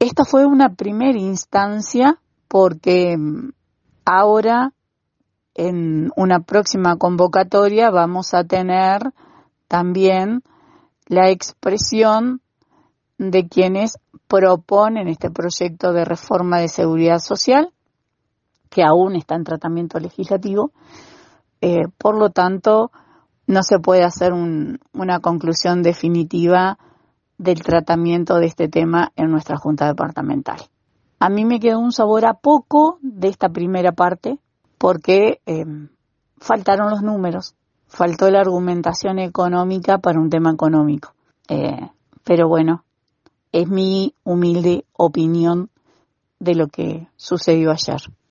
esta fue una primera instancia porque mm, ahora en una próxima convocatoria vamos a tener también la expresión de quienes proponen este proyecto de reforma de seguridad social, que aún está en tratamiento legislativo. Eh, por lo tanto, no se puede hacer una conclusión definitiva del tratamiento de este tema en nuestra Junta Departamental. A mí me quedó un sabor a poco de esta primera parte porque eh, faltaron los números, faltó la argumentación económica para un tema económico. Eh, pero bueno, es mi humilde opinión de lo que sucedió ayer.